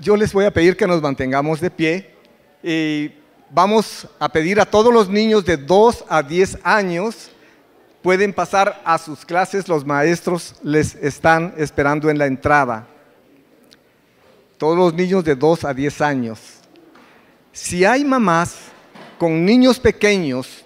yo les voy a pedir que nos mantengamos de pie y vamos a pedir a todos los niños de 2 a 10 años, pueden pasar a sus clases, los maestros les están esperando en la entrada. Todos los niños de 2 a 10 años. Si hay mamás con niños pequeños,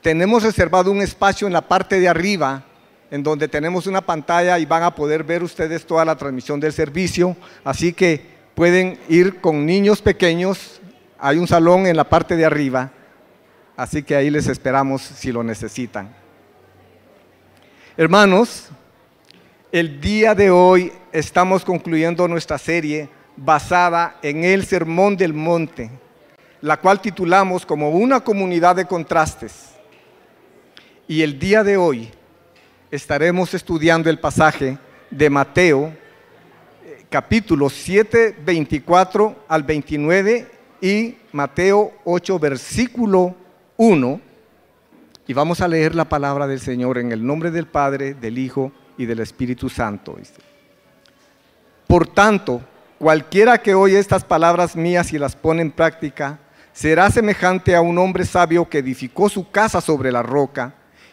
tenemos reservado un espacio en la parte de arriba en donde tenemos una pantalla y van a poder ver ustedes toda la transmisión del servicio. Así que pueden ir con niños pequeños. Hay un salón en la parte de arriba. Así que ahí les esperamos si lo necesitan. Hermanos, el día de hoy estamos concluyendo nuestra serie basada en el Sermón del Monte, la cual titulamos como una comunidad de contrastes. Y el día de hoy estaremos estudiando el pasaje de Mateo, eh, capítulo 7, 24 al 29 y Mateo 8, versículo 1. Y vamos a leer la palabra del Señor en el nombre del Padre, del Hijo y del Espíritu Santo. Por tanto, cualquiera que oye estas palabras mías y las pone en práctica, será semejante a un hombre sabio que edificó su casa sobre la roca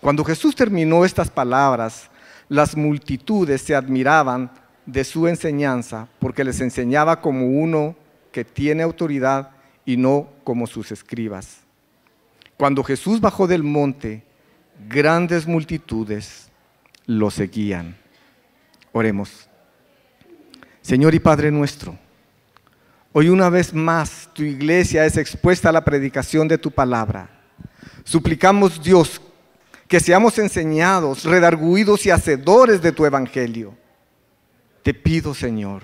cuando Jesús terminó estas palabras, las multitudes se admiraban de su enseñanza porque les enseñaba como uno que tiene autoridad y no como sus escribas. Cuando Jesús bajó del monte, grandes multitudes lo seguían. Oremos. Señor y Padre nuestro, hoy una vez más tu iglesia es expuesta a la predicación de tu palabra. Suplicamos Dios que seamos enseñados, redarguidos y hacedores de tu evangelio. Te pido, Señor,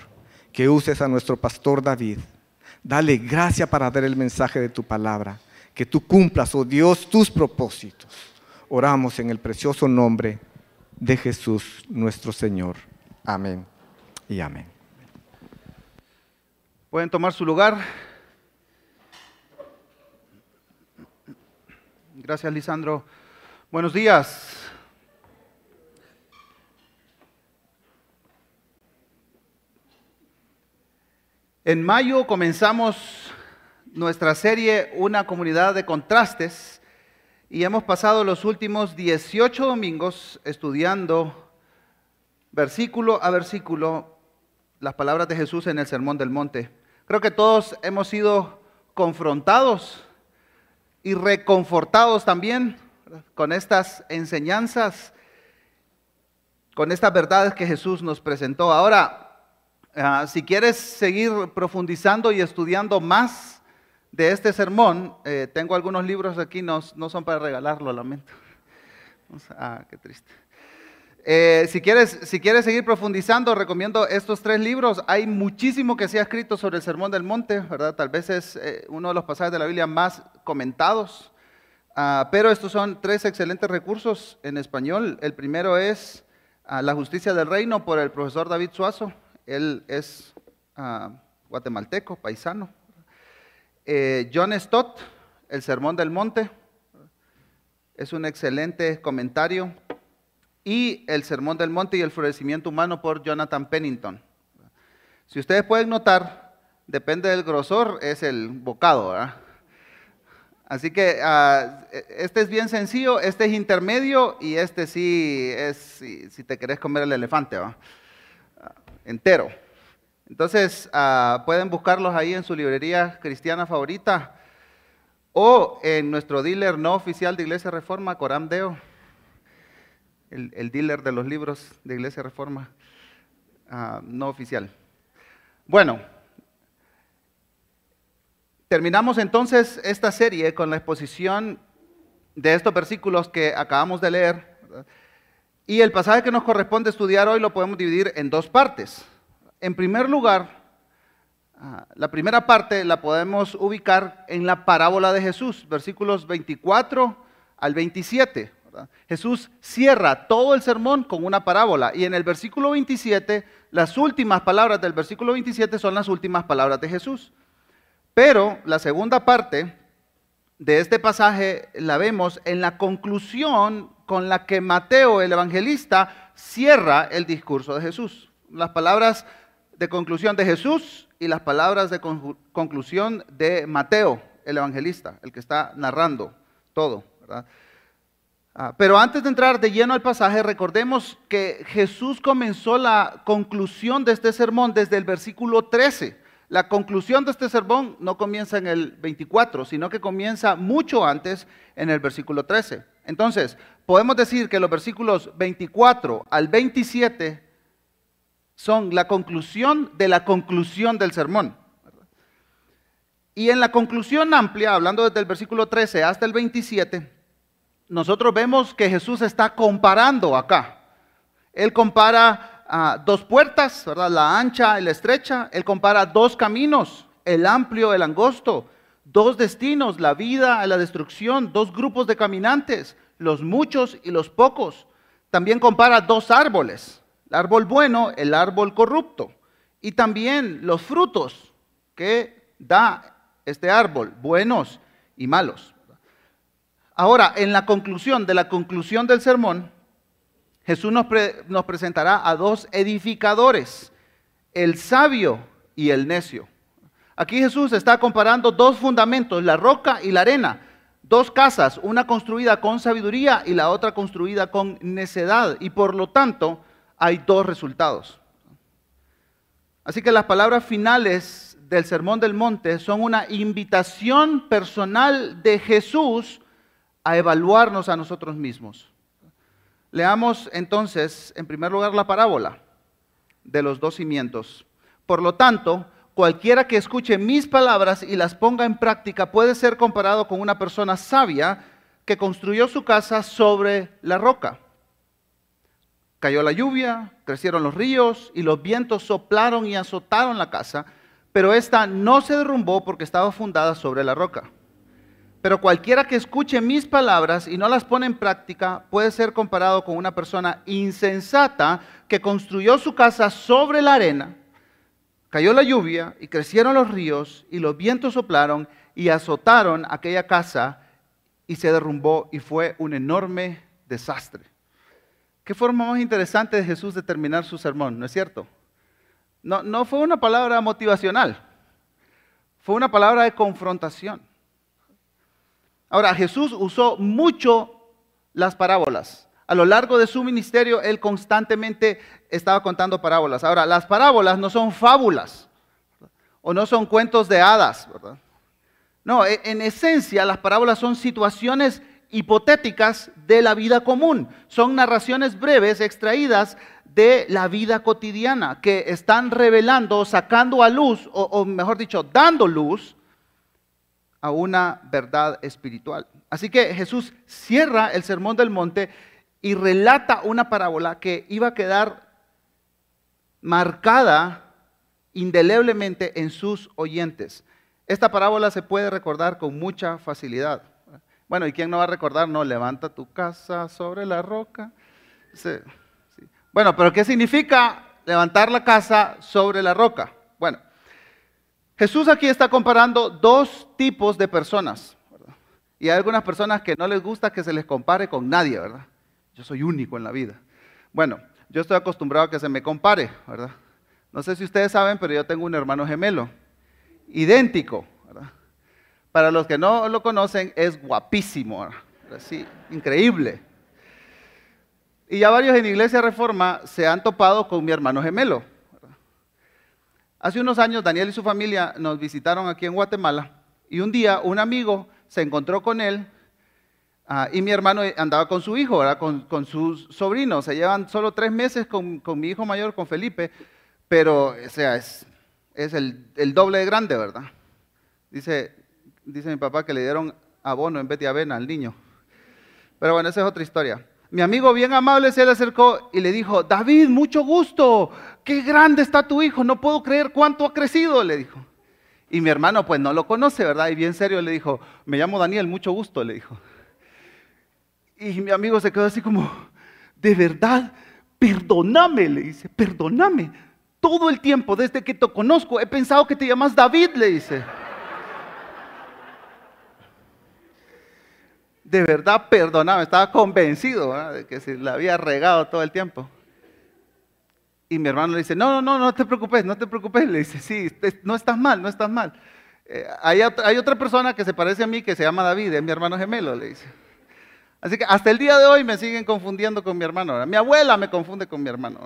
que uses a nuestro pastor David. Dale gracia para dar el mensaje de tu palabra. Que tú cumplas, oh Dios, tus propósitos. Oramos en el precioso nombre de Jesús, nuestro Señor. Amén y amén. Pueden tomar su lugar. Gracias, Lisandro. Buenos días. En mayo comenzamos nuestra serie Una comunidad de contrastes y hemos pasado los últimos 18 domingos estudiando versículo a versículo las palabras de Jesús en el Sermón del Monte. Creo que todos hemos sido confrontados y reconfortados también con estas enseñanzas, con estas verdades que Jesús nos presentó. Ahora, ah, si quieres seguir profundizando y estudiando más de este sermón, eh, tengo algunos libros aquí, no, son para regalarlo, lamento. Ah, qué triste. Eh, si, quieres, si quieres seguir profundizando, recomiendo estos tres libros. Hay muchísimo que se ha escrito sobre el Sermón del Monte, ¿verdad? Tal vez es eh, uno de los pasajes de la Biblia más comentados. Ah, pero estos son tres excelentes recursos en español. El primero es ah, La justicia del reino por el profesor David Suazo. Él es ah, guatemalteco, paisano. Eh, John Stott, El Sermón del Monte. Es un excelente comentario. Y El Sermón del Monte y el Florecimiento Humano por Jonathan Pennington. Si ustedes pueden notar, depende del grosor, es el bocado, ¿verdad? Así que ah, e, este es bien sencillo, este es intermedio y este sí es si, te querés comer el elefante, ¿va? Ah, entero. Entonces ah, pueden buscarlos ahí en su librería cristiana favorita o en nuestro dealer no oficial de Iglesia Reforma, Coram Deo, el dealer de los libros de Iglesia Reforma no oficial. Bueno, Terminamos entonces esta serie con la exposición de estos versículos que acabamos de leer. Y el pasaje que nos corresponde estudiar hoy lo podemos dividir en dos partes. En primer lugar, Ah, la primera parte la podemos ubicar en la parábola de Jesús, versículos 24 al 27. Jesús cierra todo el sermón con una parábola y en el versículo 27, las últimas palabras del versículo 27 son las últimas palabras de Jesús. Pero la segunda parte de este pasaje la vemos en la conclusión con la que Mateo, el evangelista, cierra el discurso de Jesús. Las palabras de conclusión de Jesús y las palabras de conclusión de Mateo, el evangelista, el que está narrando todo. Ah, pero antes de entrar de lleno al pasaje, recordemos que Jesús comenzó la conclusión de este sermón desde el versículo 13. La conclusión de este sermón no comienza en el 24, sino que comienza mucho antes en el versículo 13. Entonces, podemos decir que los versículos 24 al 27 son la conclusión de la conclusión del sermón. Y en la conclusión amplia, hablando desde el versículo 13 hasta el 27, nosotros vemos que Jesús está comparando acá. Él compara dos puertas, ¿verdad? la ancha y la estrecha. Él compara dos caminos, el amplio, el angosto. Dos destinos, la vida y la destrucción. Dos grupos de caminantes, los muchos y los pocos. También compara dos árboles, el árbol bueno, el árbol corrupto. Y también los frutos que da este árbol, buenos y malos. Ahora, en la conclusión de la conclusión del sermón, Jesús nos, nos presentará a dos edificadores, el sabio y el necio. Aquí Jesús está comparando dos fundamentos, la roca y la arena, dos casas, una construida con sabiduría y la otra construida con necedad, y por lo tanto hay dos resultados. Así que las palabras finales del Sermón del Monte son una invitación personal de Jesús a evaluarnos a nosotros mismos. Leamos entonces, en primer lugar, la parábola de los dos cimientos. Por lo tanto, cualquiera que escuche mis palabras y las ponga en práctica puede ser comparado con una persona sabia que construyó su casa sobre la roca. Cayó la lluvia, crecieron los ríos y los vientos soplaron y azotaron la casa, pero esta no se derrumbó porque estaba fundada sobre la roca. Pero cualquiera que escuche mis palabras y no las pone en práctica puede ser comparado con una persona insensata que construyó su casa sobre la arena. Cayó la lluvia y crecieron los ríos y los vientos soplaron y azotaron aquella casa y se derrumbó y fue un enorme desastre. Qué forma más interesante de Jesús de terminar su sermón, ¿no es cierto? No, no fue una palabra motivacional, fue una palabra de confrontación. Ahora, Jesús usó mucho las parábolas. A lo largo de su ministerio, él constantemente estaba contando parábolas. Ahora, las parábolas no son fábulas o no son cuentos de hadas, ¿verdad? No, e, en esencia las parábolas son situaciones hipotéticas de la vida común. Son narraciones breves extraídas de la vida cotidiana que están revelando, sacando a luz, o, o mejor dicho, dando luz a una verdad espiritual. Así que Jesús cierra el sermón del monte y relata una parábola que iba a quedar marcada indeleblemente en sus oyentes. Esta parábola se puede recordar con mucha facilidad. Bueno, ¿y quién no va a recordar? No, levanta tu casa sobre la roca. Bueno, pero ¿qué significa levantar la casa sobre la roca? Bueno, Jesús aquí está comparando dos tipos de personas. Y hay algunas personas que no les gusta que se les compare con nadie, ¿verdad? Yo soy único en la vida. Bueno, yo estoy acostumbrado a que se me compare, ¿verdad? No sé si ustedes saben, pero yo tengo un hermano gemelo, idéntico, ¿verdad? Para los que no lo conocen, es guapísimo, así, increíble. Y ya varios en Iglesia Reforma se han topado con mi hermano gemelo. Hace unos años Daniel y su familia nos visitaron aquí en Guatemala y un día un amigo se encontró con él ah, y mi hermano andaba con su hijo, Con, con sus sobrinos. Se llevan solo tres meses con, mi hijo mayor, con Felipe, pero es, el, doble de grande, ¿verdad? Dice, mi papá que le dieron abono en vez de al niño. Pero bueno, esa es otra historia. Mi amigo bien amable se le acercó y le dijo, David, mucho gusto, qué grande está tu hijo, no puedo creer cuánto ha crecido, le dijo. Y mi hermano pues no lo conoce, ¿verdad? Y bien serio le dijo, me llamo Daniel, mucho gusto, le dijo. Y mi amigo se quedó así como, de verdad, perdóname, le dice, perdóname. Todo el tiempo, desde que te conozco, he pensado que te llamas David, le dice. De verdad, perdóname, estaba convencido de que se le había regado todo el tiempo. Y mi hermano le dice, no, no, no, no te preocupes, no te preocupes. Le dice, sí, no estás mal, no estás mal. Eh, hay, hay, otra persona que se parece a mí que se llama David, es mi hermano gemelo, le dice. Así que hasta el día de hoy me siguen confundiendo con mi hermano. Mi abuela me confunde con mi hermano.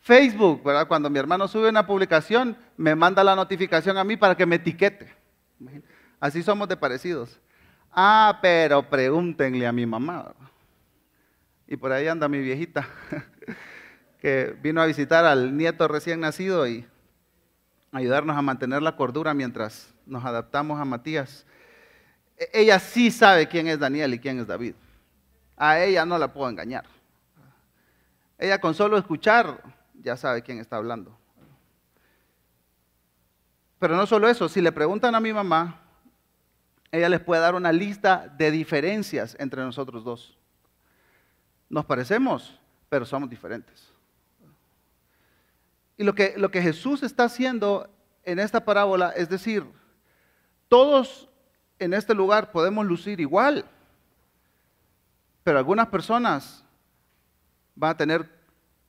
Facebook, ¿verdad? Cuando mi hermano sube una publicación, me manda la notificación a mí para que me etiquete. Así somos de parecidos. Ah, pero pregúntenle a mi mamá. Y por ahí anda mi viejita. que vino a visitar al nieto recién nacido y ayudarnos a mantener la cordura mientras nos adaptamos a Matías. E-, ella sí sabe quién es Daniel y quién es David. A ella no la puedo engañar. Ella con solo escuchar ya sabe quién está hablando. Pero no solo eso, si le preguntan a mi mamá, ella les puede dar una lista de diferencias entre nosotros dos. Nos parecemos, pero somos diferentes. Y lo que, lo que Jesús está haciendo en esta parábola es decir, todos en este lugar podemos lucir igual, pero algunas personas van a tener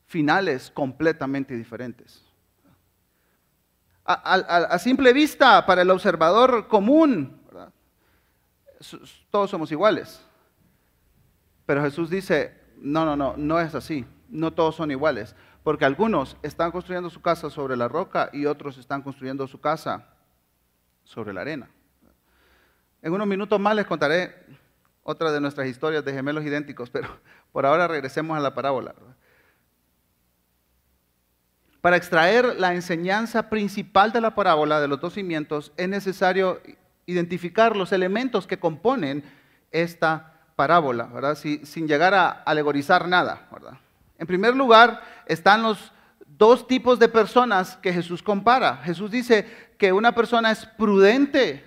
finales completamente diferentes. A, simple vista, para el observador común, todos somos iguales. Pero Jesús dice, no, no, no, no es así, no todos son iguales porque algunos están construyendo su casa sobre la roca y otros están construyendo su casa sobre la arena. En unos minutos más les contaré otra de nuestras historias de gemelos idénticos, pero por ahora regresemos a la parábola. Para extraer la enseñanza principal de la parábola de los dos cimientos es necesario identificar los elementos que componen esta parábola, ¿verdad? sin llegar a alegorizar nada. ¿verdad? En primer lugar, están los dos tipos de personas que Jesús compara. Jesús dice que una persona es prudente,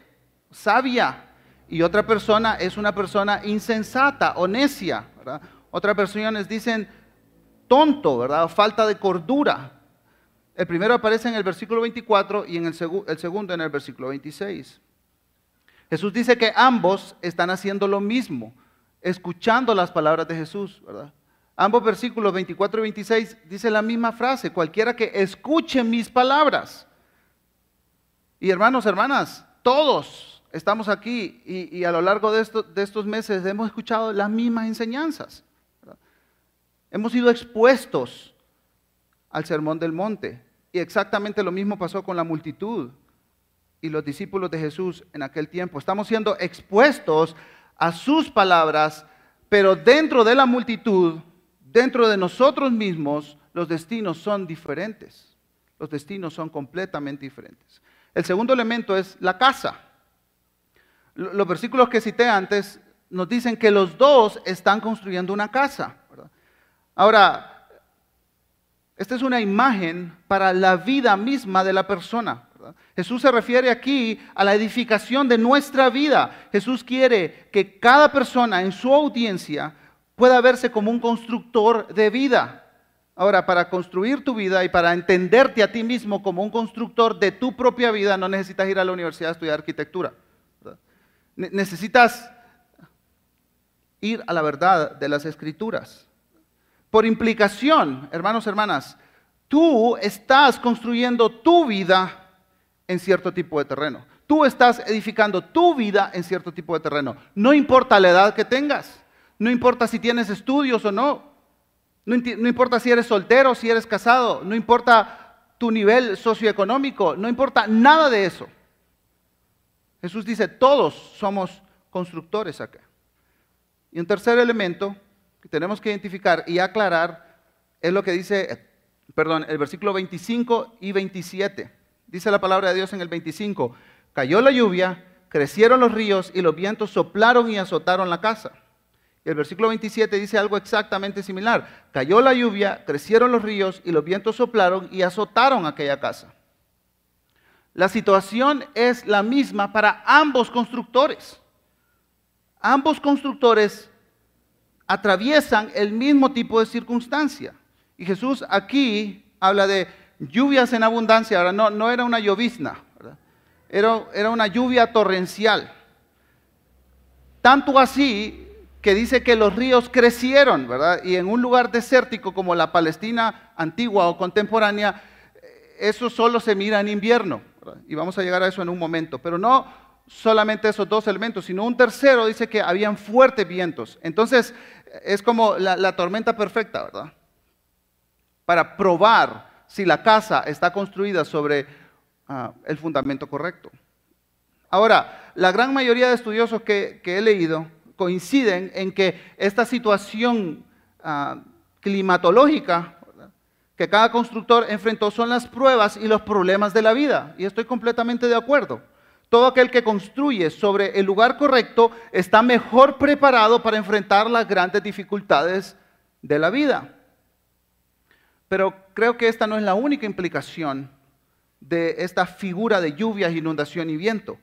sabia, y otra persona es una persona insensata o necia. Otras personas dicen tonto, ¿verdad? falta de cordura. El primero aparece en el versículo 24 y en el, el segundo en el versículo 26. Jesús dice que ambos están haciendo lo mismo, escuchando las palabras de Jesús, ¿verdad? Ambos versículos 24 y 26 dice la misma frase, cualquiera que escuche mis palabras. Y hermanos, hermanas, todos estamos aquí y, a lo largo de, de, estos meses hemos escuchado las mismas enseñanzas. Hemos sido expuestos al sermón del monte. Y exactamente lo mismo pasó con la multitud y los discípulos de Jesús en aquel tiempo. Estamos siendo expuestos a sus palabras, pero dentro de la multitud dentro de nosotros mismos los destinos son diferentes. Los destinos son completamente diferentes. El segundo elemento es la casa. Los versículos que cité antes nos dicen que los dos están construyendo una casa. Ahora, esta es una imagen para la vida misma de la persona. Jesús se refiere aquí a la edificación de nuestra vida. Jesús quiere que cada persona en su audiencia pueda verse como un constructor de vida. Ahora, para construir tu vida y para entenderte a ti mismo como un constructor de tu propia vida, no necesitas ir a la universidad a estudiar arquitectura. Necesitas ir a la verdad de las escrituras. Por implicación, hermanos, hermanas, tú estás construyendo tu vida en cierto tipo de terreno. Tú estás edificando tu vida en cierto tipo de terreno. No importa la edad que tengas. No importa si tienes estudios o no. No, importa si eres soltero, si eres casado. No importa tu nivel socioeconómico. No importa nada de eso. Jesús dice, todos somos constructores acá. Y un tercer elemento que tenemos que identificar y aclarar es lo que dice, perdón, el versículo 25 y 27. Dice la palabra de Dios en el 25, cayó la lluvia, crecieron los ríos y los vientos soplaron y azotaron la casa el versículo 27 dice algo exactamente similar. Cayó la lluvia, crecieron los ríos y los vientos soplaron y azotaron aquella casa. la situación es la misma para ambos constructores. Ambos constructores atraviesan el mismo tipo de circunstancia. Y Jesús aquí habla de lluvias en abundancia. Ahora, no, era una llovizna, era, era una lluvia torrencial. Tanto así que dice que los ríos crecieron, ¿verdad? Y en un lugar desértico como la Palestina antigua o contemporánea, eso solo se mira en invierno. Y vamos a llegar a eso en un momento. Pero no solamente esos dos elementos, sino un tercero dice que habían fuertes vientos. Entonces, es como la, tormenta perfecta, ¿verdad? Para probar si la casa está construida sobre ah, el fundamento correcto. Ahora, la gran mayoría de estudiosos que, he leído coinciden en que esta situación ah, climatológica que cada constructor enfrentó son las pruebas y los problemas de la vida. Y estoy completamente de acuerdo. Todo aquel que construye sobre el lugar correcto está mejor preparado para enfrentar las grandes dificultades de la vida. Pero creo que esta no es la única implicación de esta figura de lluvias, inundación y viento.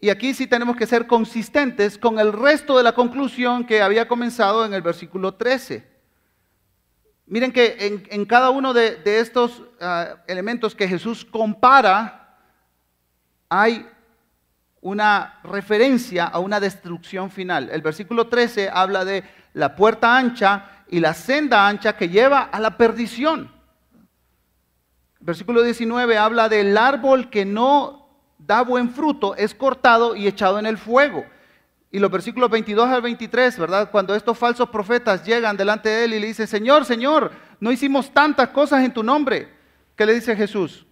Y aquí sí tenemos que ser consistentes con el resto de la conclusión que había comenzado en el versículo 13. Miren que en, cada uno de, estos ah, elementos que Jesús compara, hay una referencia a una destrucción final. El versículo 13 habla de la puerta ancha y la senda ancha que lleva a la perdición. El versículo 19 habla del árbol que no da buen fruto, es cortado y echado en el fuego. Y los versículos 22 al 23, ¿verdad? Cuando estos falsos profetas llegan delante de él y le dicen, Señor, Señor, no hicimos tantas cosas en tu nombre. ¿Qué le dice Jesús?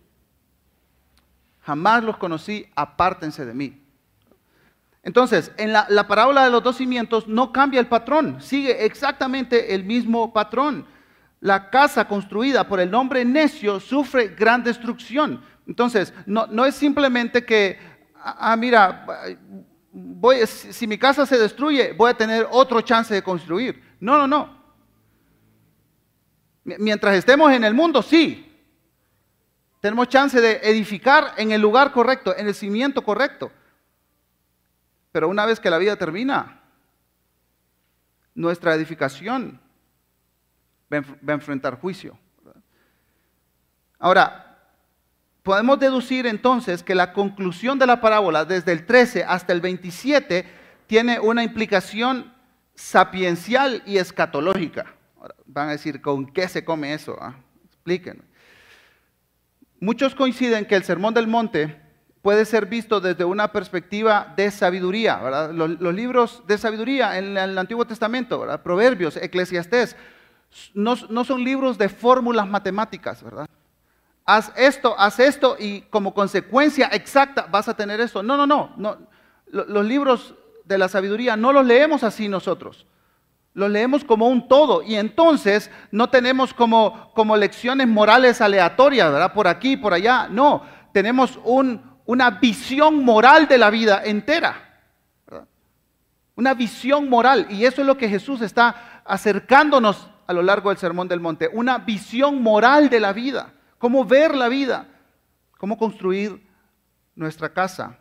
jamás los conocí, apártense de mí. Entonces, en la, parábola de los dos cimientos no cambia el patrón, sigue exactamente el mismo patrón. La casa construida por el nombre necio sufre gran destrucción. Entonces, no, es simplemente que, ah, ah mira, voy, si mi casa se destruye, voy a tener otro chance de construir. No, no, no. Mientras estemos en el mundo, sí, tenemos chance de edificar en el lugar correcto, en el cimiento correcto. Pero una vez que la vida termina, nuestra edificación va a enfrentar juicio. Ahora, podemos deducir entonces que la conclusión de la parábola, desde el 13 hasta el 27, tiene una implicación sapiencial y escatológica. van a decir, ¿con qué se come eso? Ah, explíquenme. Muchos coinciden que el Sermón del Monte puede ser visto desde una perspectiva de sabiduría, Los, libros de sabiduría en el Antiguo Testamento, Proverbios, Eclesiastés, no, son libros de fórmulas matemáticas, ¿verdad? Haz esto, haz esto y como consecuencia exacta vas a tener esto. No, no, no, no. Los libros de la sabiduría no los leemos así nosotros lo leemos como un todo y entonces no tenemos como, como lecciones morales aleatorias, ¿verdad? Por aquí, por allá. No, tenemos una visión moral de la vida entera. Una visión moral. Y eso es lo que Jesús está acercándonos a lo largo del Sermón del Monte. Una visión moral de la vida. Cómo ver la vida. Cómo construir nuestra casa.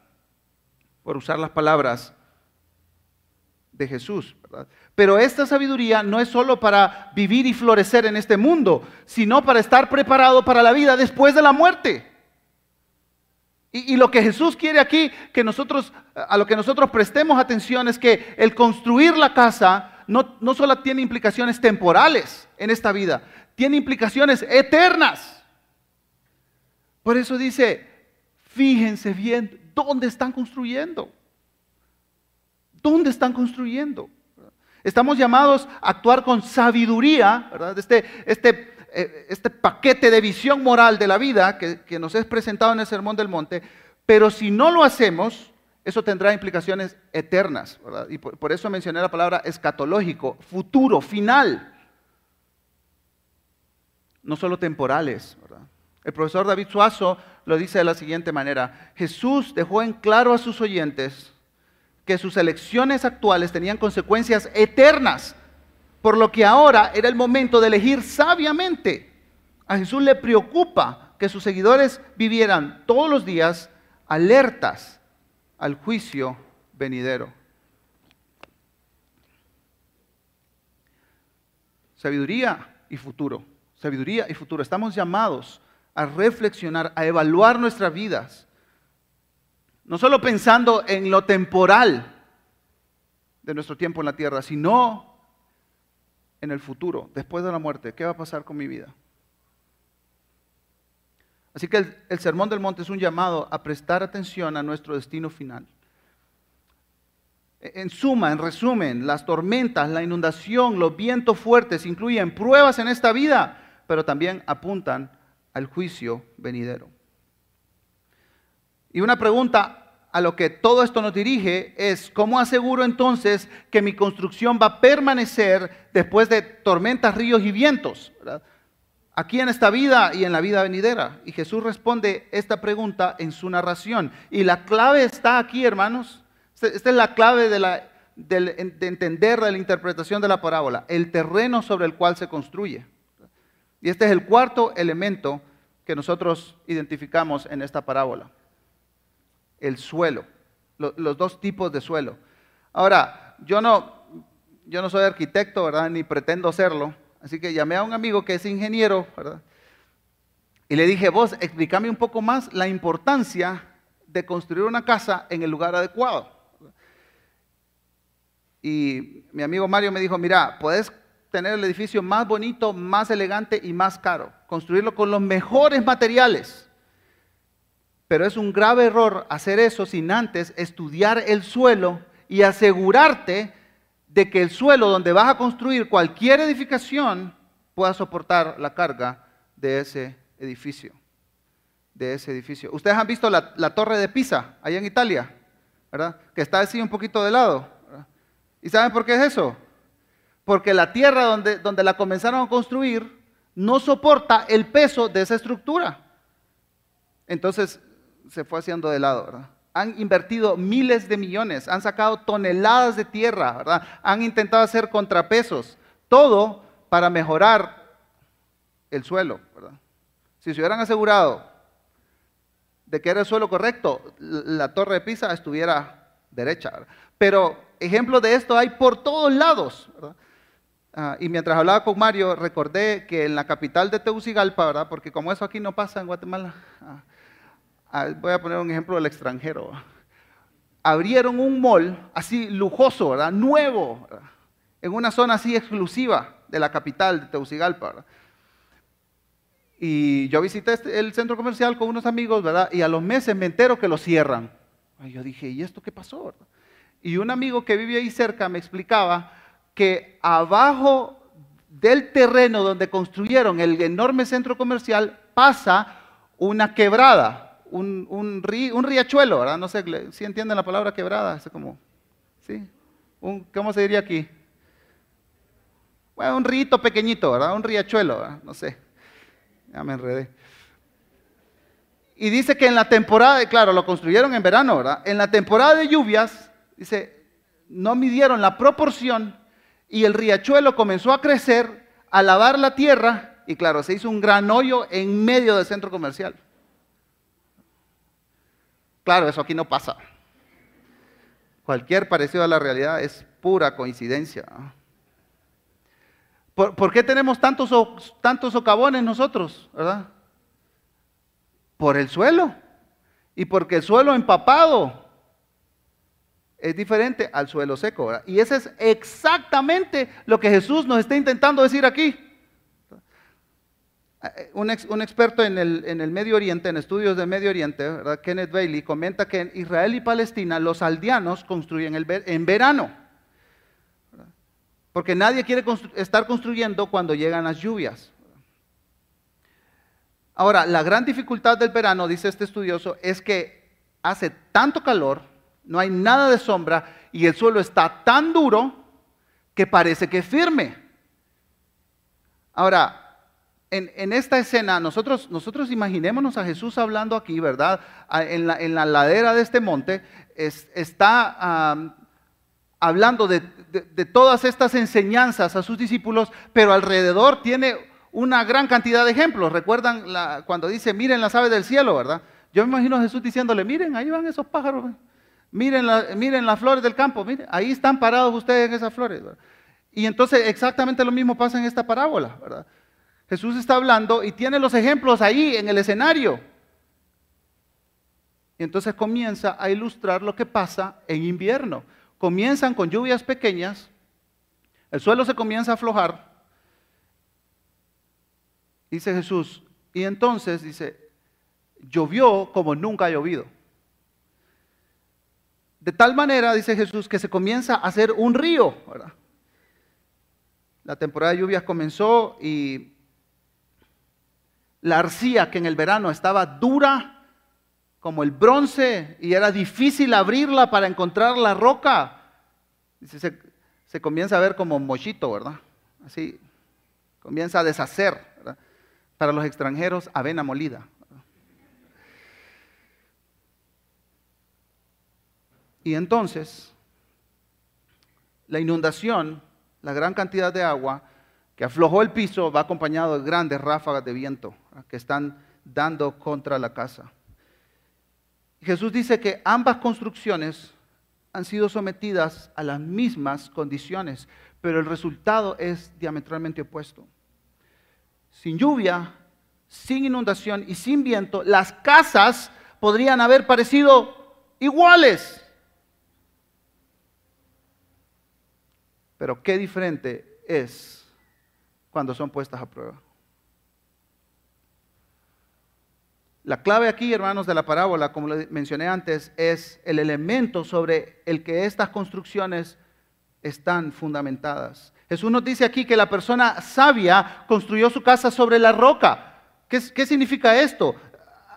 Por usar las palabras de Jesús. Pero esta sabiduría no es solo para vivir y florecer en este mundo, sino para estar preparado para la vida después de la muerte. Y, lo que Jesús quiere aquí, que nosotros, a lo que nosotros prestemos atención, es que el construir la casa no, no solo tiene implicaciones temporales en esta vida, tiene implicaciones eternas. Por eso dice, fíjense bien dónde están construyendo. ¿Dónde están construyendo? Estamos llamados a actuar con sabiduría, ¿verdad? Este, este, eh, este paquete de visión moral de la vida que, nos es presentado en el Sermón del Monte, pero si no lo hacemos, eso tendrá implicaciones eternas, ¿verdad? Y por, eso mencioné la palabra escatológico, futuro, final, no solo temporales, ¿verdad? El profesor David Suazo lo dice de la siguiente manera, Jesús dejó en claro a sus oyentes que sus elecciones actuales tenían consecuencias eternas, por lo que ahora era el momento de elegir sabiamente. A Jesús le preocupa que sus seguidores vivieran todos los días alertas al juicio venidero. Sabiduría y futuro. Sabiduría y futuro. Estamos llamados a reflexionar, a evaluar nuestras vidas. No solo pensando en lo temporal de nuestro tiempo en la tierra, sino en el futuro, después de la muerte. ¿Qué va a pasar con mi vida? Así que el, Sermón del Monte es un llamado a prestar atención a nuestro destino final. En suma, en resumen, las tormentas, la inundación, los vientos fuertes incluyen pruebas en esta vida, pero también apuntan al juicio venidero. Y una pregunta a lo que todo esto nos dirige es, ¿cómo aseguro entonces que mi construcción va a permanecer después de tormentas, ríos y vientos? Aquí en esta vida y en la vida venidera. Y Jesús responde esta pregunta en su narración. Y la clave está aquí, hermanos. Esta es la clave de, entender la interpretación de la parábola, el terreno sobre el cual se construye. Y este es el cuarto elemento que nosotros identificamos en esta parábola. El suelo, los dos tipos de suelo. Ahora, yo no, yo no soy arquitecto, ¿verdad? Ni pretendo serlo. Así que llamé a un amigo que es ingeniero, ¿verdad? Y le dije, vos, explícame un poco más la importancia de construir una casa en el lugar adecuado. Y mi amigo Mario me dijo, mira, puedes tener el edificio más bonito, más elegante y más caro. Construirlo con los mejores materiales. Pero es un grave error hacer eso sin antes estudiar el suelo y asegurarte de que el suelo donde vas a construir cualquier edificación pueda soportar la carga de ese edificio. De ese edificio. Ustedes han visto la, torre de Pisa, allá en Italia, ¿verdad? Que está así un poquito de lado. ¿Y saben por qué es eso? Porque la tierra donde, donde la comenzaron a construir no soporta el peso de esa estructura. Entonces se fue haciendo de lado, ¿verdad? Han invertido miles de millones, han sacado toneladas de tierra, ¿verdad? Han intentado hacer contrapesos, todo para mejorar el suelo, ¿verdad? Si se hubieran asegurado de que era el suelo correcto, la torre de Pisa estuviera derecha. ¿verdad? Pero ejemplos de esto hay por todos lados. ¿verdad? Ah, y mientras hablaba con Mario, recordé que en la capital de Tegucigalpa, ¿verdad? Porque como eso aquí no pasa en Guatemala, ah, ah, voy a poner un ejemplo del extranjero. Abrieron un mall así lujoso, ¿verdad? Nuevo, en una zona así exclusiva de la capital de Tegucigalpa, Y yo visité este, el centro comercial con unos amigos, ¿verdad? Y a los meses me entero que lo cierran. Y yo dije, ¿y esto qué pasó? Y un amigo que vive ahí cerca me explicaba que abajo del terreno donde construyeron el enorme centro comercial pasa una quebrada, un, riachuelo, ¿verdad? No sé si entienden la palabra quebrada, es como, ¿sí? ¿Cómo se diría aquí? Bueno, un rito pequeñito, ¿verdad? Un riachuelo, no sé, ya me enredé. Y dice que en la temporada, claro, lo construyeron en verano, ¿verdad? En la temporada de lluvias, dice, no midieron la proporción y el riachuelo comenzó a crecer, a lavar la tierra y claro, se hizo un gran hoyo en medio del centro comercial. Claro, eso aquí no pasa. Cualquier parecido a la realidad es pura coincidencia. ¿Por, qué tenemos tantos, tantos socavones nosotros? ¿Verdad? Por el suelo. Y porque el suelo empapado es diferente al suelo seco. Y eso es exactamente lo que Jesús nos está intentando decir aquí. Un, experto en el, Medio Oriente, en estudios del Medio Oriente, Kenneth Bailey, comenta que en Israel y Palestina los aldeanos construyen en verano. Porque nadie quiere estar construyendo cuando llegan las lluvias. Ahora, la gran dificultad del verano, dice este estudioso, es que hace tanto calor no hay nada de sombra y el suelo está tan duro que parece que es firme. Ahora, en, esta escena, nosotros, nosotros imaginémonos a Jesús hablando aquí, ¿verdad? En la, ladera de este monte, está hablando de, de todas estas enseñanzas a sus discípulos, pero alrededor tiene una gran cantidad de ejemplos. Recuerdan cuando dice, miren las aves del cielo, ¿verdad? Yo me imagino a Jesús diciéndole, miren, ahí van esos pájaros, miren, miren las flores del campo, miren, ahí están parados ustedes en esas flores. Y entonces exactamente lo mismo pasa en esta parábola, ¿verdad? Jesús está hablando y tiene los ejemplos ahí en el escenario. Y entonces comienza a ilustrar lo que pasa en invierno. Comienzan con lluvias pequeñas, el suelo se comienza a aflojar. Dice Jesús, y entonces dice, llovió como nunca ha llovido. De tal manera, dice Jesús, que se comienza a hacer un río. La temporada de lluvias comenzó y la arcilla que en el verano estaba dura como el bronce y era difícil abrirla para encontrar la roca. Se, se comienza a ver como mochito, ¿verdad? Así, comienza a deshacer. Para los extranjeros, avena molida. Y entonces, la inundación, la gran cantidad de agua que aflojó el piso, va acompañado de grandes ráfagas de viento que están dando contra la casa. Jesús dice que ambas construcciones han sido sometidas a las mismas condiciones, pero el resultado es diametralmente opuesto. Sin lluvia, sin inundación y sin viento, las casas podrían haber parecido iguales. Pero qué diferente es cuando son puestas a prueba. La clave aquí, hermanos, de la parábola, como le mencioné antes, es el elemento sobre el que estas construcciones están fundamentadas. Jesús nos dice aquí que la persona sabia construyó su casa sobre la roca. ¿Qué, significa esto?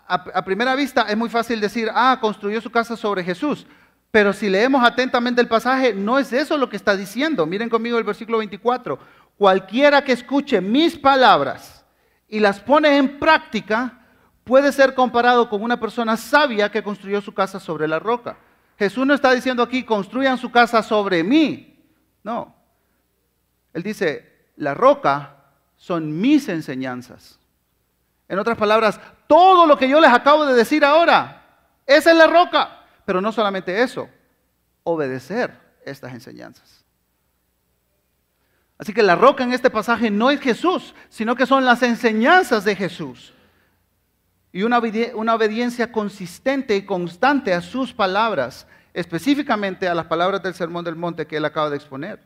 A, primera vista es muy fácil decir, ah, construyó su casa sobre Jesús. Pero si leemos atentamente el pasaje, no es eso lo que está diciendo. Miren conmigo el versículo 24. Cualquiera que escuche mis palabras y las pone en práctica, puede ser comparado con una persona sabia que construyó su casa sobre la roca. Jesús no está diciendo aquí, construyan su casa sobre mí. No. Él dice, la roca son mis enseñanzas. En otras palabras, todo lo que yo les acabo de decir ahora, esa es la roca. Pero no solamente eso, obedecer estas enseñanzas. Así que la roca en este pasaje no es Jesús, sino que son las enseñanzas de Jesús y una, obediencia consistente y constante a sus palabras, específicamente a las palabras del Sermón del Monte que él acaba de exponer.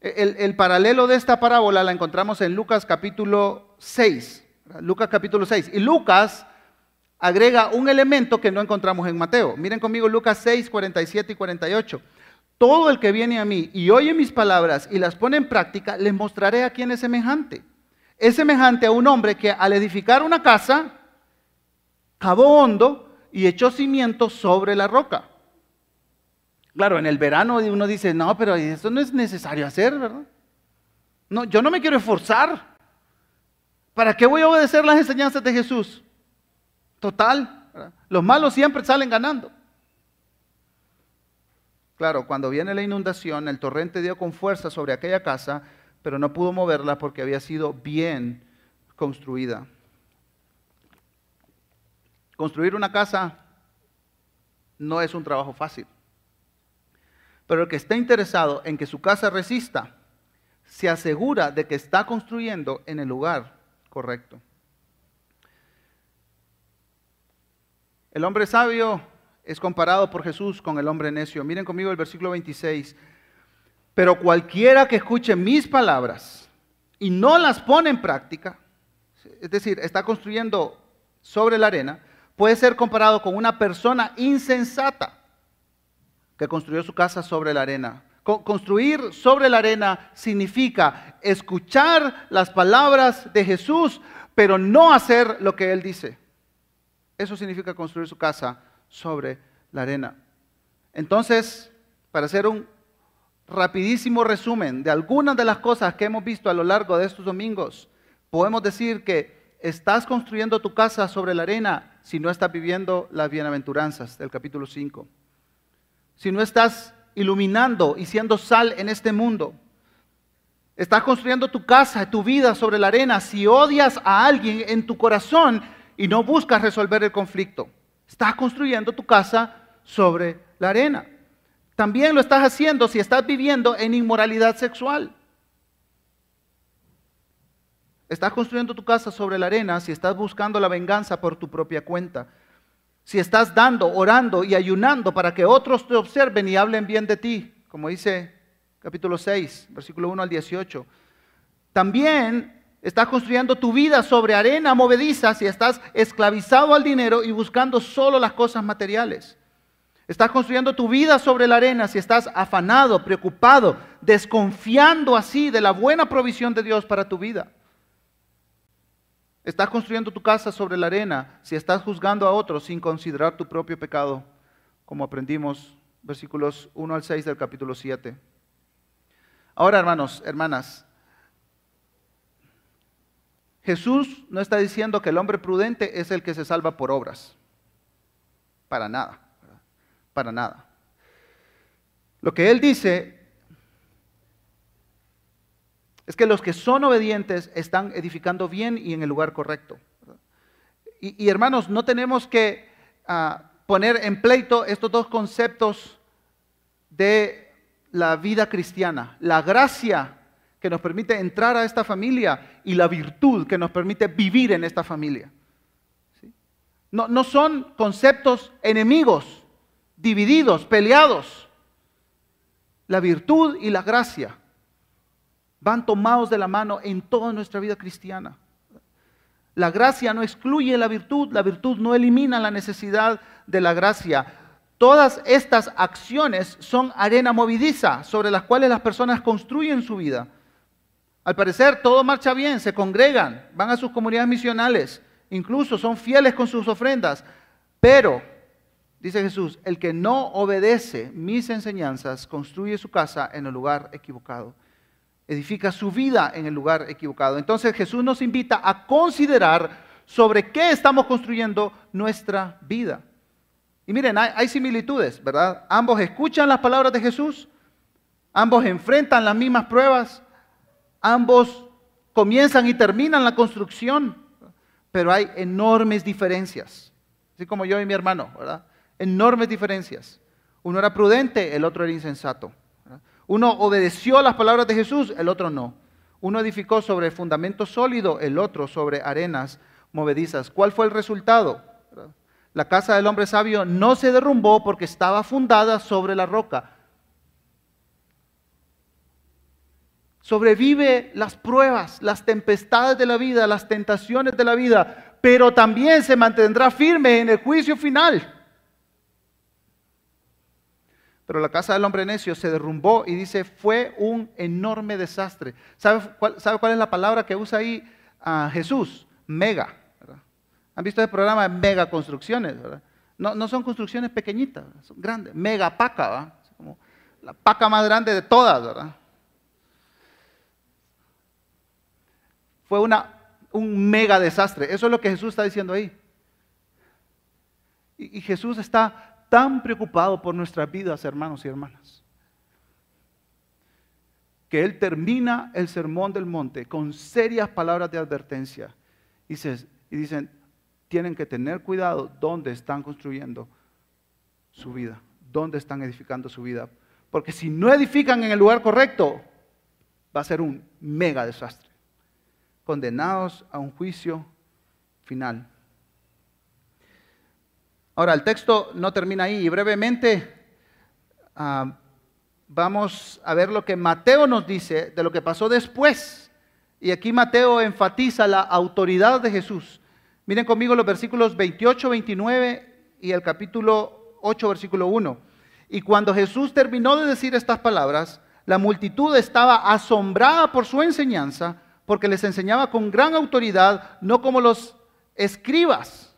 El, el, paralelo de esta parábola la encontramos en Lucas capítulo 6. Lucas capítulo 6. Y Lucas agrega un elemento que no encontramos en Mateo. Miren conmigo Lucas 6, 47 y 48. Todo el que viene a mí y oye mis palabras y las pone en práctica, les mostraré a quién es semejante es semejante a un hombre que al edificar una casa, cavó hondo y echó cimientos sobre la roca. Claro, en el verano uno dice, no, pero eso no es necesario hacer, ¿verdad? No, yo no me quiero esforzar. ¿Para qué voy a obedecer las enseñanzas de Jesús? Total, los malos siempre salen ganando. Claro, cuando viene la inundación, el torrente dio con fuerza sobre aquella casa pero no pudo moverla porque había sido bien construida. Construir una casa no es un trabajo fácil, pero el que está interesado en que su casa resista, se asegura de que está construyendo en el lugar correcto. El hombre sabio es comparado por Jesús con el hombre necio. Miren conmigo el versículo 26. Pero cualquiera que escuche mis palabras y no las pone en práctica, es decir, está construyendo sobre la arena, puede ser comparado con una persona insensata que construyó su casa sobre la arena. Construir sobre la arena significa escuchar las palabras de Jesús, pero no hacer lo que Él dice. Eso significa construir su casa sobre la arena. Entonces, para hacer un rapidísimo resumen de algunas de las cosas que hemos visto a lo largo de estos domingos, podemos decir que estás construyendo tu casa sobre la arena si no estás viviendo las bienaventuranzas del capítulo 5. Si no estás iluminando y siendo sal en este mundo. Estás construyendo tu casa, tu vida sobre la arena si odias a alguien en tu corazón y no buscas resolver el conflicto. Estás construyendo tu casa sobre la arena. También lo estás haciendo si estás viviendo en inmoralidad sexual. Estás construyendo tu casa sobre la arena si estás buscando la venganza por tu propia cuenta. Si estás dando, orando y ayunando para que otros te observen y hablen bien de ti, como dice capítulo 6, versículo 1 al 18. También estás construyendo tu vida sobre arena movediza si estás esclavizado al dinero y buscando solo las cosas materiales. Estás construyendo tu vida sobre la arena si estás afanado, preocupado, desconfiando así de la buena provisión de Dios para tu vida. Estás construyendo tu casa sobre la arena si estás juzgando a otros sin considerar tu propio pecado, como aprendimos versículos 1 al 6 del capítulo 7. Ahora, hermanos, hermanas, Jesús no está diciendo que el hombre prudente es el que se salva por obras. Para nada, para nada. Lo que él dice es que los que son obedientes están edificando bien y en el lugar correcto. Y, hermanos, no tenemos que ah, poner en pleito estos dos conceptos de la vida cristiana, la gracia que nos permite entrar a esta familia y la virtud que nos permite vivir en esta familia. No, no son conceptos enemigos, divididos, peleados. La virtud y la gracia van tomados de la mano en toda nuestra vida cristiana. La gracia no excluye la virtud, la virtud no elimina la necesidad de la gracia. Todas estas acciones son arena movidiza sobre las cuales las personas construyen su vida. Al parecer todo marcha bien, se congregan, van a sus comunidades misionales, incluso son fieles con sus ofrendas. Pero, dice Jesús, el que no obedece mis enseñanzas construye su casa en el lugar equivocado. Edifica su vida en el lugar equivocado. Entonces Jesús nos invita a considerar sobre qué estamos construyendo nuestra vida. Y miren, hay, similitudes, ¿verdad? Ambos escuchan las palabras de Jesús, ambos enfrentan las mismas pruebas, ambos comienzan y terminan la construcción, pero hay enormes diferencias. Así como yo y mi hermano, ¿verdad? Enormes diferencias. Uno era prudente, el otro era insensato. Uno obedeció las palabras de Jesús, el otro no. Uno edificó sobre fundamento sólido, el otro sobre arenas movedizas. ¿Cuál fue el resultado? La casa del hombre sabio no se derrumbó porque estaba fundada sobre la roca. Sobrevive las pruebas, las tempestades de la vida, las tentaciones de la vida, pero también se mantendrá firme en el juicio final. Pero la casa del hombre necio se derrumbó y dice, fue un enorme desastre. ¿Sabe cuál, es la palabra que usa ahí a Jesús? Mega. ¿Han visto el programa mega construcciones? No, son construcciones pequeñitas, son grandes. Mega paca, ¿verdad? La paca más grande de todas, ¿verdad? Fue una, un mega desastre. Eso es lo que Jesús está diciendo ahí. Y, Jesús está tan preocupado por nuestras vidas, hermanos y hermanas, que Él termina el sermón del monte con serias palabras de advertencia. Y, y dicen, tienen que tener cuidado dónde están construyendo su vida, dónde están edificando su vida. Porque si no edifican en el lugar correcto, va a ser un mega desastre. Condenados a un juicio final. Ahora, el texto no termina ahí y brevemente ah, vamos a ver lo que Mateo nos dice de lo que pasó después. Y aquí Mateo enfatiza la autoridad de Jesús. Miren conmigo los versículos 28, 29 y el capítulo 8, versículo 1. Y cuando Jesús terminó de decir estas palabras, la multitud estaba asombrada por su enseñanza, porque les enseñaba con gran autoridad, no como los escribas.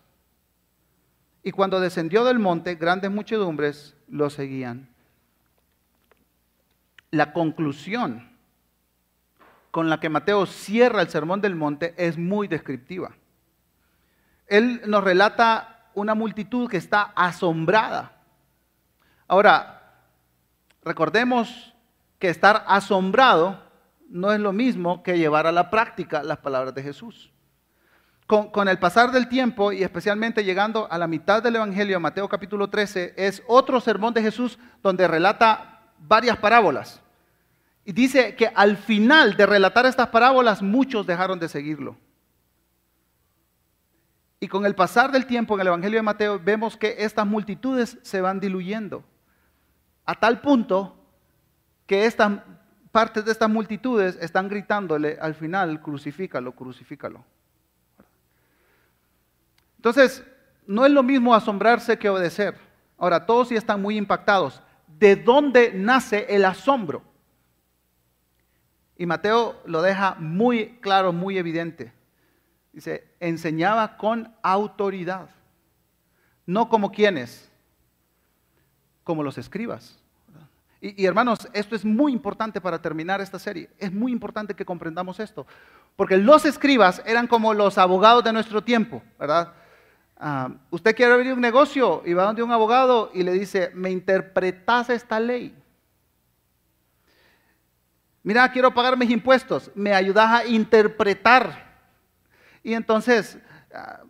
Y cuando descendió del monte, grandes muchedumbres lo seguían. La conclusión con la que Mateo cierra el sermón del monte es muy descriptiva él nos relata una multitud que está asombrada. Ahora, recordemos que estar asombrado no es lo mismo que llevar a la práctica las palabras de Jesús. Con, el pasar del tiempo y especialmente llegando a la mitad del Evangelio, Mateo capítulo 13, es otro sermón de Jesús donde relata varias parábolas. Y dice que al final de relatar estas parábolas muchos dejaron de seguirlo. Y con el pasar del tiempo en el Evangelio de Mateo vemos que estas multitudes se van diluyendo. A tal punto que estas partes de estas multitudes están gritándole al final, crucifícalo, crucifícalo. Entonces, no es lo mismo asombrarse que obedecer. Ahora, todos sí están muy impactados. ¿De dónde nace el asombro? Y Mateo lo deja muy claro, muy evidente. Dice, enseñaba con autoridad. No como quienes, como los escribas. Y, hermanos, esto es muy importante para terminar esta serie. Es muy importante que comprendamos esto. Porque los escribas eran como los abogados de nuestro tiempo, ¿verdad? Ah, usted quiere abrir un negocio y va donde un abogado y le dice, me interpretas esta ley. Mira, quiero pagar mis impuestos, me ayudas a interpretar y entonces, ah,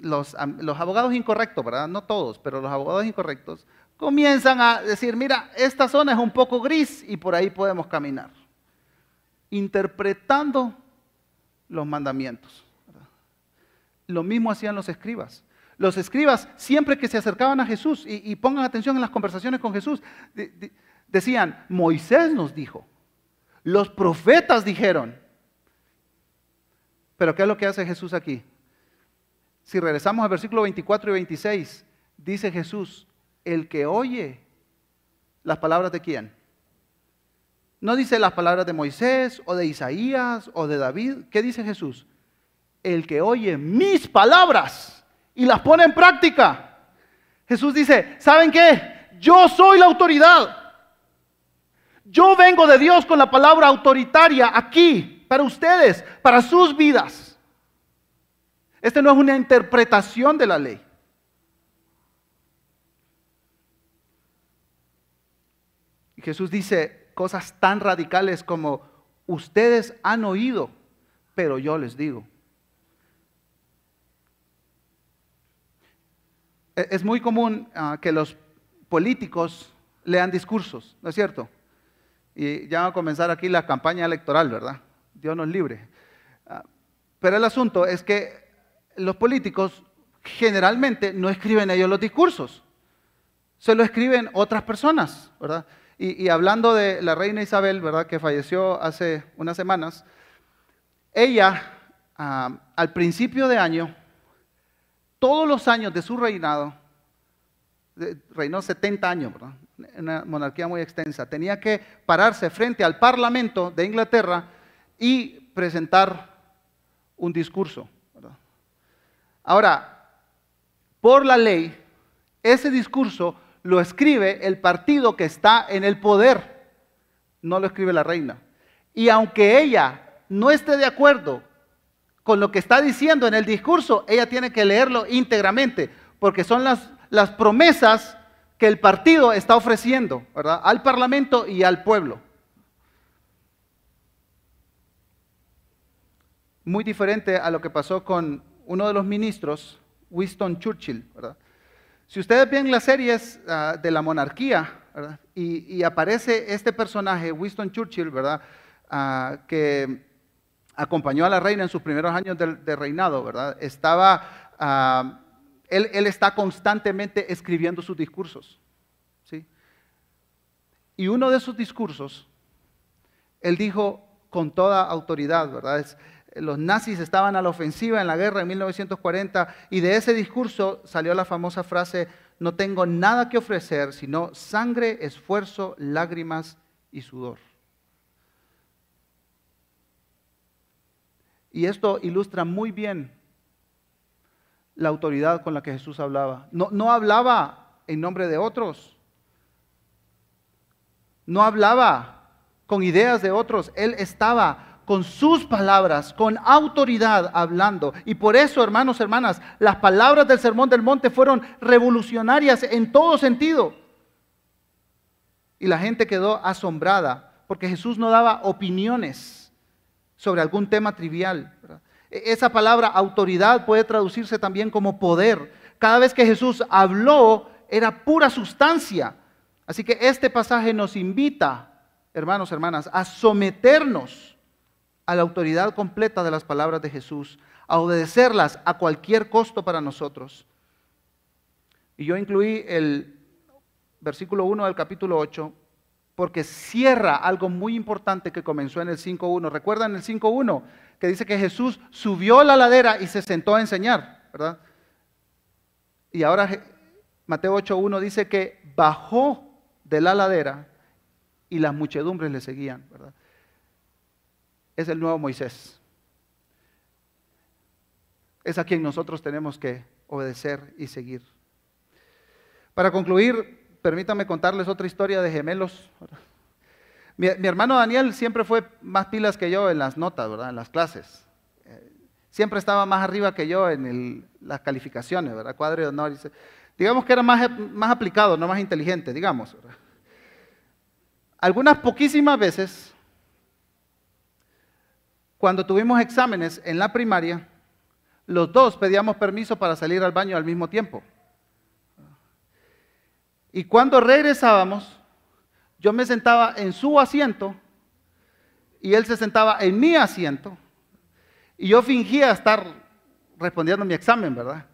los, abogados incorrectos, ¿verdad? No todos, pero los abogados incorrectos comienzan a decir, mira, esta zona es un poco gris y por ahí podemos caminar. Interpretando los mandamientos. Lo mismo hacían los escribas. Los escribas, siempre que se acercaban a Jesús, y, pongan atención en las conversaciones con Jesús, decían, Moisés nos dijo, los profetas dijeron, pero ¿qué es lo que hace Jesús aquí? Si regresamos al versículo 24 y 26, dice Jesús, el que oye las palabras de quién? No dice las palabras de Moisés o de Isaías o de David. ¿Qué dice Jesús? El que oye mis palabras y las pone en práctica. Jesús dice, ¿saben qué? Yo soy la autoridad. Yo vengo de Dios con la palabra autoritaria aquí para ustedes, para sus vidas. Este no es una interpretación de la ley. Jesús dice cosas tan radicales como, ustedes han oído, pero yo les digo. E-, es muy común ah, que los políticos lean discursos, ¿no es cierto? Y ya va a comenzar aquí la campaña electoral, ¿verdad? Dios nos libre. Ah, pero el asunto es que los políticos generalmente no escriben ellos los discursos, se lo escriben otras personas, ¿verdad? Y, hablando de la reina Isabel, ¿verdad? Que falleció hace unas semanas, ella al principio de año, todos los años de su reinado, reinó 70 años. Una monarquía muy extensa, tenía que pararse frente al Parlamento de Inglaterra y presentar un discurso. Ahora, por la ley, ese discurso lo escribe el partido que está en el poder, no lo escribe la reina. Y aunque ella no esté de acuerdo con lo que está diciendo en el discurso, ella tiene que leerlo íntegramente, porque son las, promesas que el partido está ofreciendo al Parlamento y al pueblo. muy diferente a lo que pasó con uno de los ministros, Winston Churchill. Si ustedes ven las series ah, de la monarquía y, aparece este personaje, Winston Churchill, ¿verdad? Ah, que acompañó a la reina en sus primeros años de, reinado, ¿verdad? Estaba, ah, él, él, está constantemente escribiendo sus discursos. ¿sí? Y uno de sus discursos, él dijo con toda autoridad, ¿verdad? Es, los nazis estaban a la ofensiva en la guerra en 1940 y de ese discurso salió la famosa frase, no tengo nada que ofrecer sino sangre, esfuerzo, lágrimas y sudor. Y esto ilustra muy bien la autoridad con la que Jesús hablaba. No, no hablaba en nombre de otros. No hablaba con ideas de otros. Él estaba con sus palabras, con autoridad hablando. Y por eso, hermanos, hermanas, las palabras del Sermón del Monte fueron revolucionarias en todo sentido. Y la gente quedó asombrada porque Jesús no daba opiniones. sobre algún tema trivial. E, esa palabra autoridad puede traducirse también como poder. Cada vez que Jesús habló era pura sustancia. Así que este pasaje nos invita, hermanos, hermanas, a someternos a la autoridad completa de las palabras de Jesús, a obedecerlas a cualquier costo para nosotros. Y yo incluí el versículo 1 del capítulo 8 porque cierra algo muy importante que comenzó en el 5.1. ¿Recuerdan el 5.1? Que dice que Jesús subió la ladera y se sentó a enseñar, ¿verdad? Y ahora Mateo 8.1 dice que bajó de la ladera y las muchedumbres le seguían, ¿verdad? Es el nuevo Moisés. Es a quien nosotros tenemos que obedecer y seguir. Para concluir, permítanme contarles otra historia de gemelos. Mi, hermano Daniel siempre fue más pilas que yo en las notas, ¿verdad? En las clases. Eh, siempre estaba más arriba que yo en las calificaciones, ¿verdad? Cuadro de honor. Digamos que era más, más aplicado, no más inteligente, digamos. Algunas poquísimas veces, cuando tuvimos exámenes en la primaria, los dos pedíamos permiso para salir al baño al mismo tiempo. Y cuando regresábamos, yo me sentaba en su asiento y él se sentaba en mi asiento. Y yo fingía estar respondiendo mi examen, ¿verdad?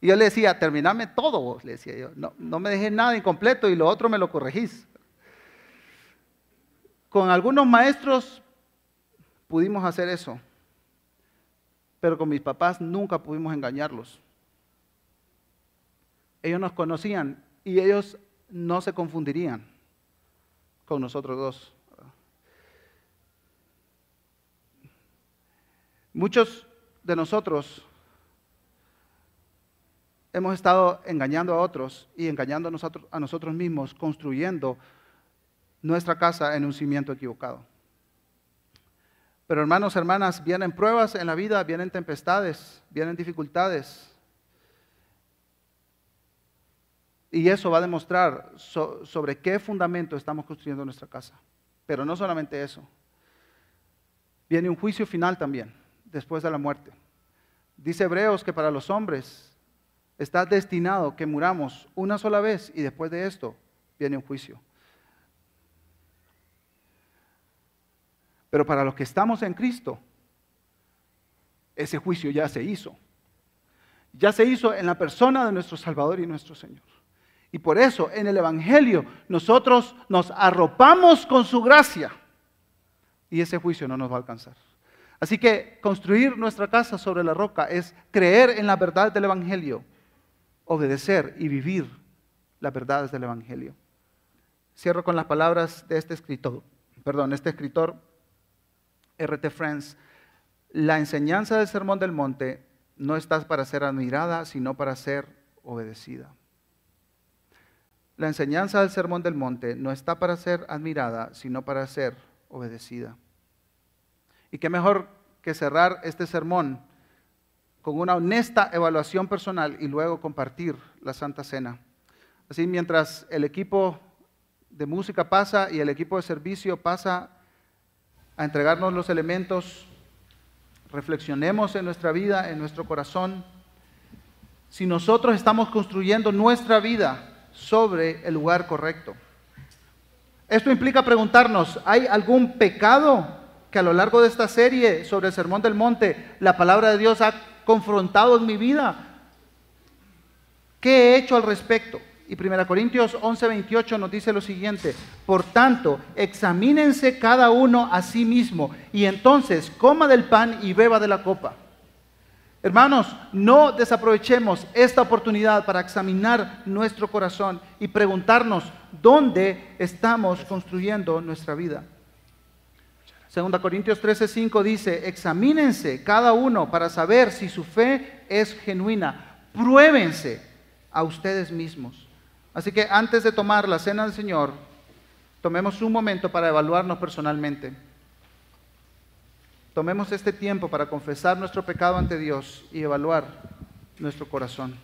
Y yo le decía, terminame todo vos, le decía yo. No, no me dejé nada incompleto y lo otro me lo corregís. Con algunos maestros pudimos hacer eso, pero con mis papás nunca pudimos engañarlos. Ellos nos conocían y ellos no se confundirían con nosotros dos. Muchos de nosotros hemos estado engañando a otros y engañando a nosotros, mismos, construyendo nuestra casa en un cimiento equivocado. Pero hermanos, hermanas, vienen pruebas en la vida, vienen tempestades, vienen dificultades. Y eso va a demostrar sobre qué fundamento estamos construyendo nuestra casa. Pero no solamente eso. Viene un juicio final también, después de la muerte. Dice Hebreos que para los hombres está destinado que muramos una sola vez y después de esto viene un juicio. Pero para los que estamos en Cristo, ese juicio ya se hizo. Ya se hizo en la persona de nuestro Salvador y nuestro Señor. Y por eso en el Evangelio nosotros nos arropamos con su gracia y ese juicio no nos va a alcanzar. Así que construir nuestra casa sobre la roca es creer en la verdad del Evangelio, obedecer y vivir las verdades del Evangelio. Cierro con las palabras de este escritor, perdón, este escritor R.T. Friends. La enseñanza del Sermón del Monte no está para ser admirada, sino para ser obedecida. La enseñanza del Sermón del Monte no está para ser admirada, sino para ser obedecida. Y qué mejor que cerrar este sermón con una honesta evaluación personal y luego compartir la Santa Cena. Así mientras el equipo de música pasa y el equipo de servicio pasa a entregarnos los elementos, reflexionemos en nuestra vida, en nuestro corazón. Si nosotros estamos construyendo nuestra vida sobre el lugar correcto. Esto implica preguntarnos, ¿hay algún pecado que a lo largo de esta serie sobre el Sermón del Monte la palabra de Dios ha confrontado en mi vida? ¿Qué he hecho al respecto? Y 1 Corintios 11:28 nos dice lo siguiente, por tanto, examínense cada uno a sí mismo y entonces coma del pan y beba de la copa. Hermanos, no desaprovechemos esta oportunidad para examinar nuestro corazón y preguntarnos dónde estamos construyendo nuestra vida. Segunda Corintios 13:5 dice, examínense cada uno para saber si su fe es genuina. Pruébense a ustedes mismos. Así que antes de tomar la cena del Señor, tomemos un momento para evaluarnos personalmente. Tomemos este tiempo para confesar nuestro pecado ante Dios y evaluar nuestro corazón.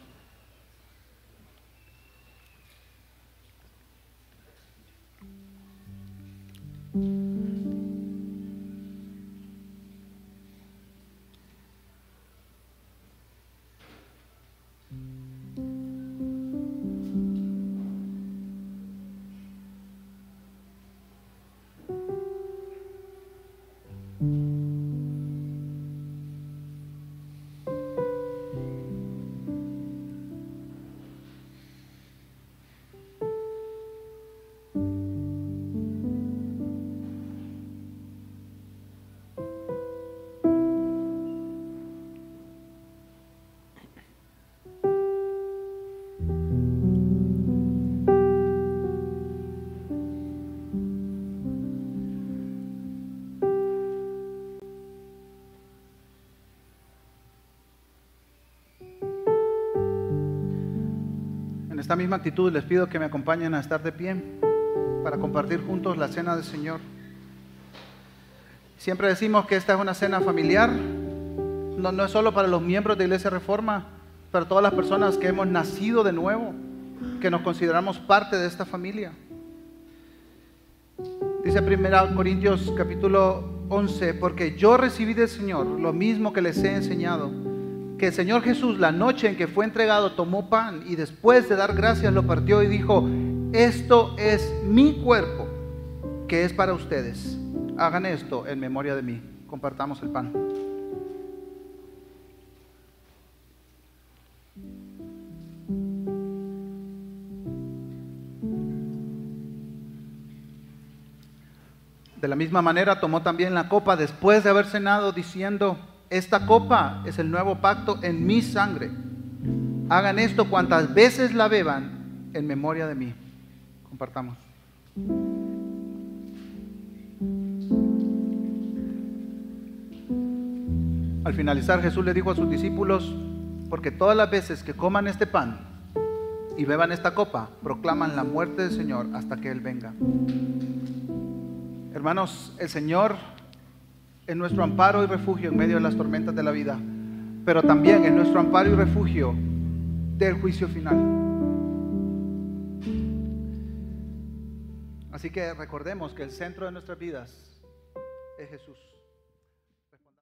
Esta misma actitud les pido que me acompañen a estar de pie para compartir juntos la cena del Señor. Siempre decimos que esta es una cena familiar, no, no es solo para los miembros de Iglesia Reforma, para todas las personas que hemos nacido de nuevo, que nos consideramos parte de esta familia. Dice 1 Corintios capítulo 11, porque yo recibí del Señor lo mismo que les he enseñado, que el Señor Jesús la noche en que fue entregado tomó pan y después de dar gracias lo partió y dijo, esto es mi cuerpo, que es para ustedes. Hagan esto en memoria de mí. Compartamos el pan. De la misma manera tomó también la copa después de haber cenado diciendo, esta copa es el nuevo pacto en mi sangre. Hagan esto cuantas veces la beban en memoria de mí. Compartamos. Al finalizar Jesús le dijo a sus discípulos, porque todas las veces que coman este pan y beban esta copa, proclaman la muerte del Señor hasta que Él venga. Hermanos, el Señor es nuestro amparo y refugio en medio de las tormentas de la vida, pero también es nuestro amparo y refugio del juicio final. Así que recordemos que el centro de nuestras vidas es Jesús.